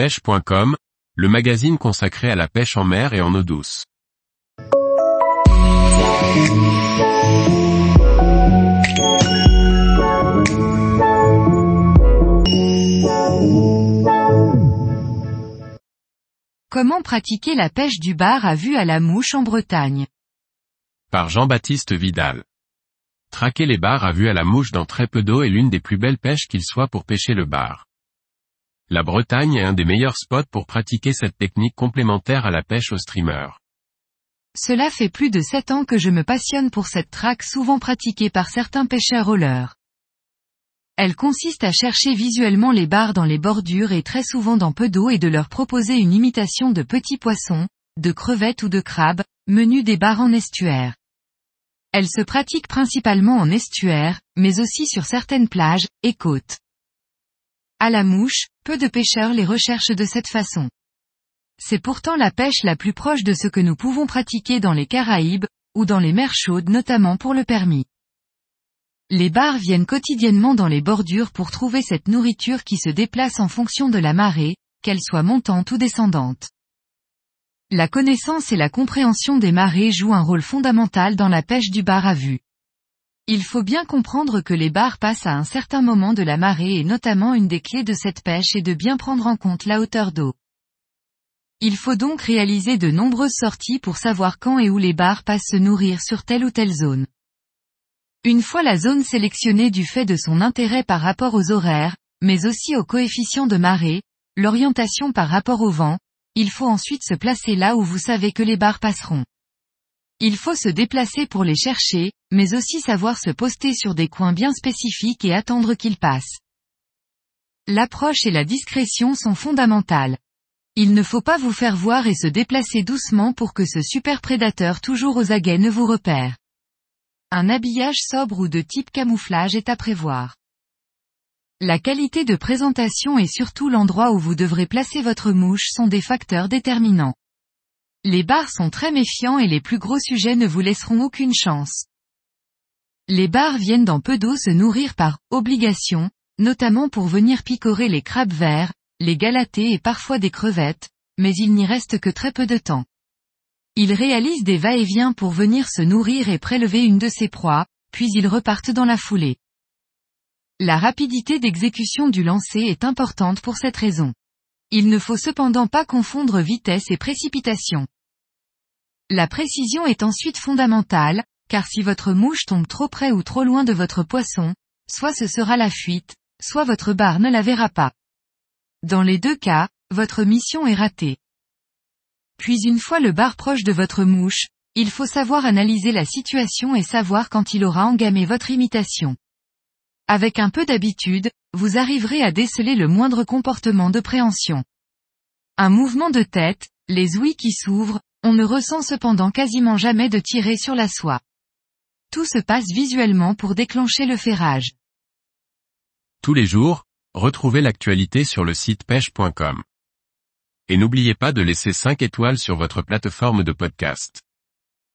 pêche.com, le magazine consacré à la pêche en mer et en eau douce. Comment pratiquer la pêche du bar à vue à la mouche en Bretagne? Par Jean-Baptiste Vidal. Traquer les bars à vue à la mouche dans très peu d'eau est l'une des plus belles pêches qu'il soit pour pêcher le bar. La Bretagne est un des meilleurs spots pour pratiquer cette technique complémentaire à la pêche au streamer. Cela fait plus de 7 ans que je me passionne pour cette traque souvent pratiquée par certains pêcheurs rollers. Elle consiste à chercher visuellement les bars dans les bordures et très souvent dans peu d'eau et de leur proposer une imitation de petits poissons, de crevettes ou de crabes, menus des bars en estuaire. Elle se pratique principalement en estuaire, mais aussi sur certaines plages, et côtes. À la mouche, peu de pêcheurs les recherchent de cette façon. C'est pourtant la pêche la plus proche de ce que nous pouvons pratiquer dans les Caraïbes, ou dans les mers chaudes notamment pour le permis. Les bars viennent quotidiennement dans les bordures pour trouver cette nourriture qui se déplace en fonction de la marée, qu'elle soit montante ou descendante. La connaissance et la compréhension des marées jouent un rôle fondamental dans la pêche du bar à vue. Il faut bien comprendre que les bars passent à un certain moment de la marée et notamment une des clés de cette pêche est de bien prendre en compte la hauteur d'eau. Il faut donc réaliser de nombreuses sorties pour savoir quand et où les bars passent se nourrir sur telle ou telle zone. Une fois la zone sélectionnée du fait de son intérêt par rapport aux horaires, mais aussi au coefficient de marée, l'orientation par rapport au vent, il faut ensuite se placer là où vous savez que les bars passeront. Il faut se déplacer pour les chercher, mais aussi savoir se poster sur des coins bien spécifiques et attendre qu'ils passent. L'approche et la discrétion sont fondamentales. Il ne faut pas vous faire voir et se déplacer doucement pour que ce super prédateur toujours aux aguets ne vous repère. Un habillage sobre ou de type camouflage est à prévoir. La qualité de présentation et surtout l'endroit où vous devrez placer votre mouche sont des facteurs déterminants. Les bars sont très méfiants et les plus gros sujets ne vous laisseront aucune chance. Les bars viennent dans peu d'eau se nourrir par obligation, notamment pour venir picorer les crabes verts, les galatés et parfois des crevettes, mais il n'y reste que très peu de temps. Ils réalisent des va-et-vient pour venir se nourrir et prélever une de ses proies, puis ils repartent dans la foulée. La rapidité d'exécution du lancer est importante pour cette raison. Il ne faut cependant pas confondre vitesse et précipitation. La précision est ensuite fondamentale, car si votre mouche tombe trop près ou trop loin de votre poisson, soit ce sera la fuite, soit votre barre ne la verra pas. Dans les deux cas, votre mission est ratée. Puis une fois le bar proche de votre mouche, il faut savoir analyser la situation et savoir quand il aura engamé votre imitation. Avec un peu d'habitude, vous arriverez à déceler le moindre comportement de préhension. Un mouvement de tête, les ouïes qui s'ouvrent, on ne ressent cependant quasiment jamais de tirer sur la soie. Tout se passe visuellement pour déclencher le ferrage. Tous les jours, retrouvez l'actualité sur le site pêche.com. Et n'oubliez pas de laisser 5 étoiles sur votre plateforme de podcast.